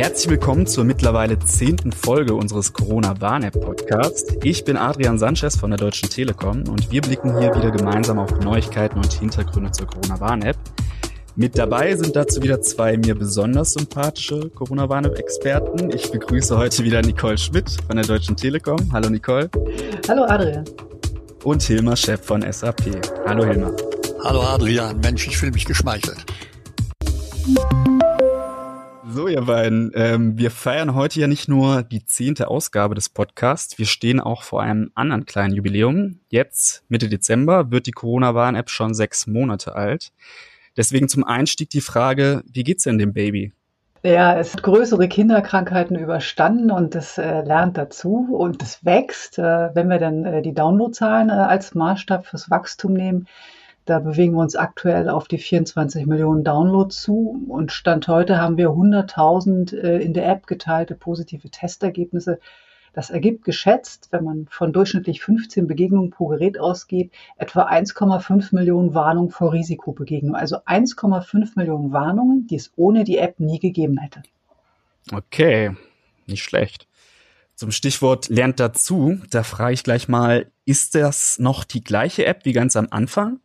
Herzlich willkommen zur mittlerweile zehnten Folge unseres Corona-Warn-App-Podcasts. Ich bin Adrian Sanchez von der Deutschen Telekom und wir blicken hier wieder gemeinsam auf Neuigkeiten und Hintergründe zur Corona-Warn-App. Mit dabei sind dazu wieder zwei mir besonders sympathische Corona-Warn-App-Experten. Ich begrüße heute wieder Nicole Schmidt von der Deutschen Telekom. Hallo Nicole. Hallo Adrian. Und Hilmar Schepp von SAP. Hallo Hilmar. Hallo Adrian. Mensch, ich fühle mich geschmeichelt. So, ihr beiden, ähm, wir feiern heute ja nicht nur die zehnte Ausgabe des Podcasts, wir stehen auch vor einem anderen kleinen Jubiläum. Jetzt, Mitte Dezember, wird die Corona-Warn-App schon sechs Monate alt. Deswegen zum Einstieg die Frage, wie geht's denn dem Baby? Ja, es hat größere Kinderkrankheiten überstanden und es äh, lernt dazu und es wächst. Äh, wenn wir dann äh, die Downloadzahlen äh, als Maßstab fürs Wachstum nehmen, da bewegen wir uns aktuell auf die 24 Millionen Downloads zu und Stand heute haben wir 100.000 äh, in der App geteilte positive Testergebnisse. Das ergibt geschätzt, wenn man von durchschnittlich 15 Begegnungen pro Gerät ausgeht, etwa 1,5 Millionen Warnungen vor Risikobegegnungen. Also 1,5 Millionen Warnungen, die es ohne die App nie gegeben hätte. Okay, nicht schlecht. Zum Stichwort lernt dazu, da frage ich gleich mal, ist das noch die gleiche App wie ganz am Anfang?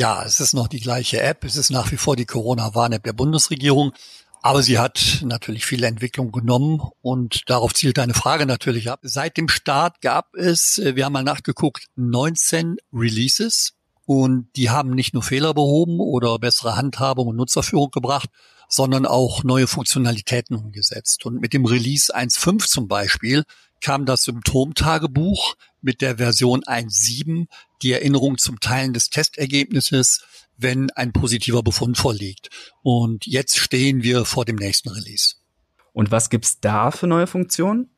Ja, es ist noch die gleiche App. Es ist nach wie vor die Corona-Warn-App der Bundesregierung. Aber sie hat natürlich viele Entwicklungen genommen und darauf zielt eine Frage natürlich ab. Seit dem Start gab es, äh, wir haben mal nachgeguckt, 19 Releases und die haben nicht nur Fehler behoben oder bessere Handhabung und Nutzerführung gebracht, sondern auch neue Funktionalitäten umgesetzt. Und mit dem Release 1.5 zum Beispiel kam das Symptomtagebuch mit der Version 1.7 die Erinnerung zum Teilen des Testergebnisses, wenn ein positiver Befund vorliegt. Und jetzt stehen wir vor dem nächsten Release. Und was gibt's da für neue Funktionen?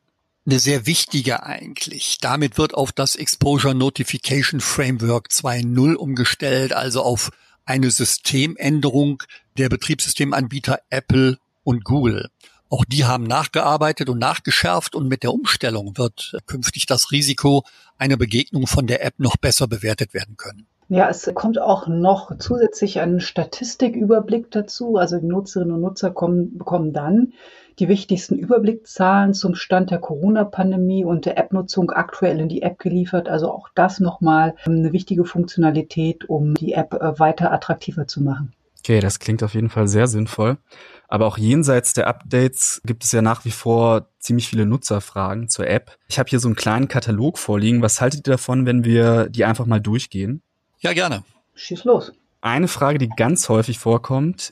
Eine sehr wichtige eigentlich. Damit wird auf das Exposure Notification Framework 2.0 umgestellt, also auf eine Systemänderung der Betriebssystemanbieter Apple und Google. Auch die haben nachgearbeitet und nachgeschärft und mit der Umstellung wird künftig das Risiko einer Begegnung von der App noch besser bewertet werden können. Ja, es kommt auch noch zusätzlich ein Statistiküberblick dazu. Also die Nutzerinnen und Nutzer kommen, bekommen dann die wichtigsten Überblickzahlen zum Stand der Corona-Pandemie und der App-Nutzung aktuell in die App geliefert. Also auch das nochmal eine wichtige Funktionalität, um die App äh, weiter attraktiver zu machen. Okay, das klingt auf jeden Fall sehr sinnvoll. Aber auch jenseits der Updates gibt es ja nach wie vor ziemlich viele Nutzerfragen zur App. Ich habe hier so einen kleinen Katalog vorliegen. Was haltet ihr davon, wenn wir die einfach mal durchgehen? Ja, gerne. Schieß los. Eine Frage, die ganz häufig vorkommt.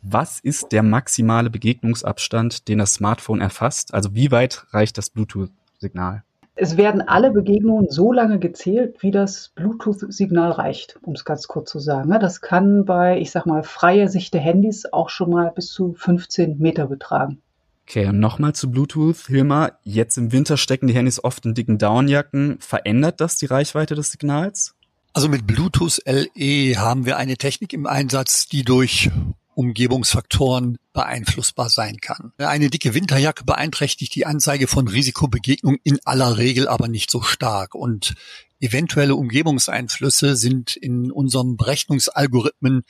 Was ist der maximale Begegnungsabstand, den das Smartphone erfasst? Also wie weit reicht das Bluetooth-Signal? Es werden alle Begegnungen so lange gezählt, wie das Bluetooth-Signal reicht, um es ganz kurz zu sagen. Das kann bei, ich sag mal, freier Sicht der Handys auch schon mal bis zu 15 Meter betragen. Okay, und nochmal zu Bluetooth. Hilmar, jetzt im Winter stecken die Handys oft in dicken Downjacken. Verändert das die Reichweite des Signals? Also mit Bluetooth LE haben wir eine Technik im Einsatz, die durch Umgebungsfaktoren beeinflussbar sein kann. Eine dicke Winterjacke beeinträchtigt die Anzeige von Risikobegegnung in aller Regel aber nicht so stark und eventuelle Umgebungseinflüsse sind in unserem Berechnungsalgorithmen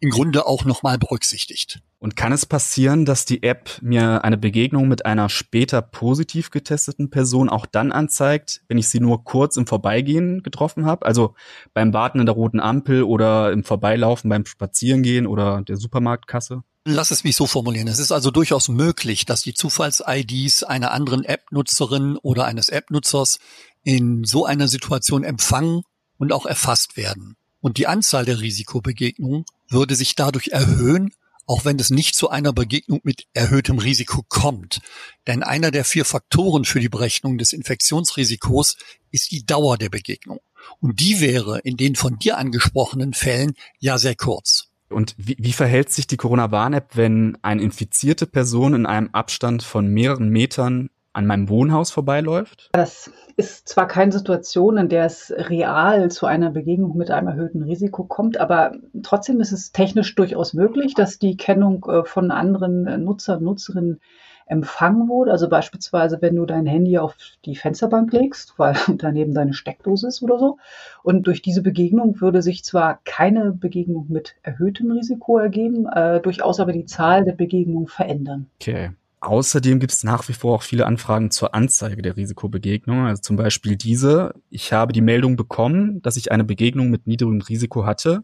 im Grunde auch nochmal berücksichtigt. Und kann es passieren, dass die App mir eine Begegnung mit einer später positiv getesteten Person auch dann anzeigt, wenn ich sie nur kurz im Vorbeigehen getroffen habe? Also beim Warten in der roten Ampel oder im Vorbeilaufen beim Spazierengehen oder der Supermarktkasse? Lass es mich so formulieren. Es ist also durchaus möglich, dass die Zufalls-IDs einer anderen App-Nutzerin oder eines App-Nutzers in so einer Situation empfangen und auch erfasst werden. Und die Anzahl der Risikobegegnungen würde sich dadurch erhöhen, auch wenn es nicht zu einer Begegnung mit erhöhtem Risiko kommt. Denn einer der vier Faktoren für die Berechnung des Infektionsrisikos ist die Dauer der Begegnung. Und die wäre in den von dir angesprochenen Fällen ja sehr kurz. Und wie, wie verhält sich die Corona-Warn-App, wenn eine infizierte Person in einem Abstand von mehreren Metern an meinem Wohnhaus vorbeiläuft? Das ist zwar keine Situation, in der es real zu einer Begegnung mit einem erhöhten Risiko kommt, aber trotzdem ist es technisch durchaus möglich, dass die Kennung äh, von anderen äh, Nutzer Nutzerinnen empfangen wurde. Also beispielsweise, wenn du dein Handy auf die Fensterbank legst, weil daneben deine Steckdose ist oder so. Und durch diese Begegnung würde sich zwar keine Begegnung mit erhöhtem Risiko ergeben, äh, durchaus aber die Zahl der Begegnungen verändern. Okay. Außerdem gibt es nach wie vor auch viele Anfragen zur Anzeige der Risikobegegnung. Also zum Beispiel diese. Ich habe die Meldung bekommen, dass ich eine Begegnung mit niedrigem Risiko hatte.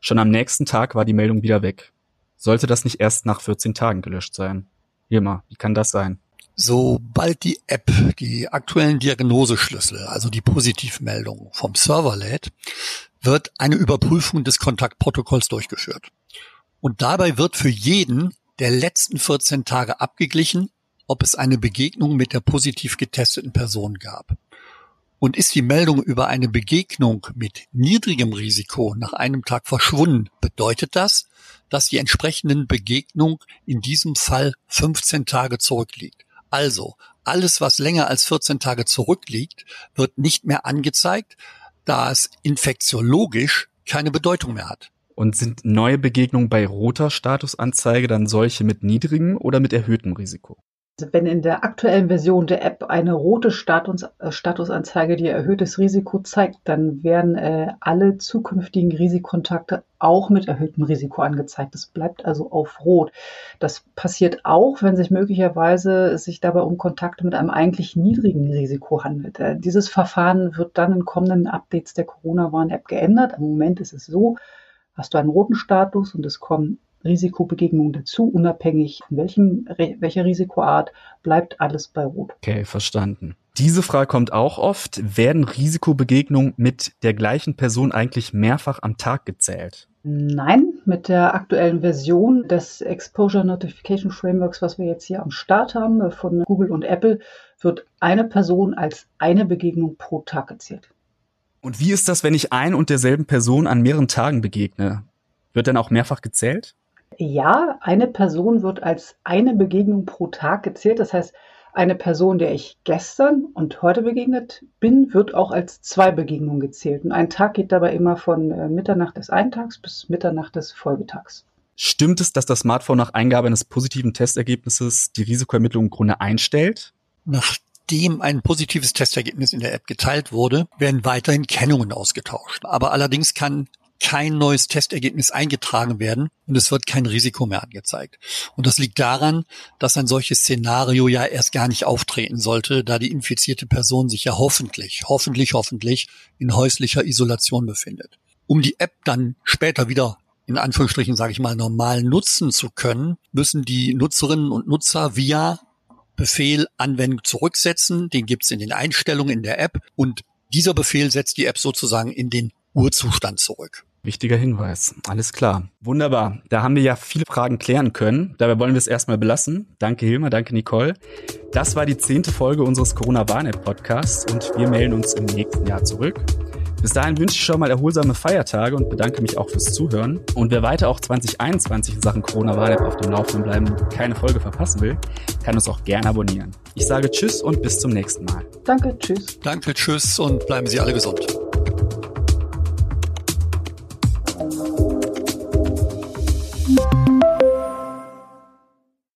Schon am nächsten Tag war die Meldung wieder weg. Sollte das nicht erst nach 14 Tagen gelöscht sein? Irma, wie kann das sein? Sobald die App die aktuellen Diagnoseschlüssel, also die Positivmeldung vom Server lädt, wird eine Überprüfung des Kontaktprotokolls durchgeführt. Und dabei wird für jeden der letzten 14 Tage abgeglichen, ob es eine Begegnung mit der positiv getesteten Person gab. Und ist die Meldung über eine Begegnung mit niedrigem Risiko nach einem Tag verschwunden, bedeutet das, dass die entsprechenden Begegnung in diesem Fall 15 Tage zurückliegt. Also, alles, was länger als 14 Tage zurückliegt, wird nicht mehr angezeigt, da es infektiologisch keine Bedeutung mehr hat. Und sind neue Begegnungen bei roter Statusanzeige dann solche mit niedrigem oder mit erhöhtem Risiko? Wenn in der aktuellen Version der App eine rote Status, äh, Statusanzeige die erhöhtes Risiko zeigt, dann werden äh, alle zukünftigen Risikokontakte auch mit erhöhtem Risiko angezeigt. Das bleibt also auf Rot. Das passiert auch, wenn sich möglicherweise sich dabei um Kontakte mit einem eigentlich niedrigen Risiko handelt. Äh, dieses Verfahren wird dann in kommenden Updates der Corona-Warn-App geändert. Im Moment ist es so, hast du einen roten Status und es kommen Risikobegegnungen dazu, unabhängig von welchem, welcher Risikoart, bleibt alles bei Rot. Okay, verstanden. Diese Frage kommt auch oft. Werden Risikobegegnungen mit der gleichen Person eigentlich mehrfach am Tag gezählt? Nein, mit der aktuellen Version des Exposure Notification Frameworks, was wir jetzt hier am Start haben äh, von Google und Apple, wird eine Person als eine Begegnung pro Tag gezählt. Und wie ist das, wenn ich ein und derselben Person an mehreren Tagen begegne? Wird dann auch mehrfach gezählt? Ja, eine Person wird als eine Begegnung pro Tag gezählt. Das heißt, eine Person, der ich gestern und heute begegnet bin, wird auch als zwei Begegnungen gezählt. Und ein Tag geht dabei immer von äh, Mitternacht des einen Tags bis Mitternacht des Folgetags. Stimmt es, dass das Smartphone nach Eingabe eines positiven Testergebnisses die Risikoermittlung im Grunde einstellt? Nachdem ein positives Testergebnis in der App geteilt wurde, werden weiterhin Kennungen ausgetauscht. Aber allerdings kann kein neues Testergebnis eingetragen werden und es wird kein Risiko mehr angezeigt. Und das liegt daran, dass ein solches Szenario ja erst gar nicht auftreten sollte, da die infizierte Person sich ja hoffentlich, hoffentlich, hoffentlich in häuslicher Isolation befindet. Um die App dann später wieder in Anführungsstrichen, sage ich mal, normal nutzen zu können, müssen die Nutzerinnen und Nutzer via Befehl Anwendung zurücksetzen. Den gibt's in den Einstellungen in der App und dieser Befehl setzt die App sozusagen in den Urzustand zurück. Wichtiger Hinweis. Alles klar. Wunderbar. Da haben wir ja viele Fragen klären können. Dabei wollen wir es erstmal belassen. Danke Hilma, danke Nicole. Das war die zehnte Folge unseres Corona-Warn-App-Podcasts und wir melden uns im nächsten Jahr zurück. Bis dahin wünsche ich schon mal erholsame Feiertage und bedanke mich auch fürs Zuhören. Und wer weiter auch 2021 in Sachen Corona-Warn-App auf dem Laufenden bleiben und keine Folge verpassen will, kann uns auch gerne abonnieren. Ich sage Tschüss und bis zum nächsten Mal. Danke, Tschüss. Danke, Tschüss und bleiben Sie alle gesund.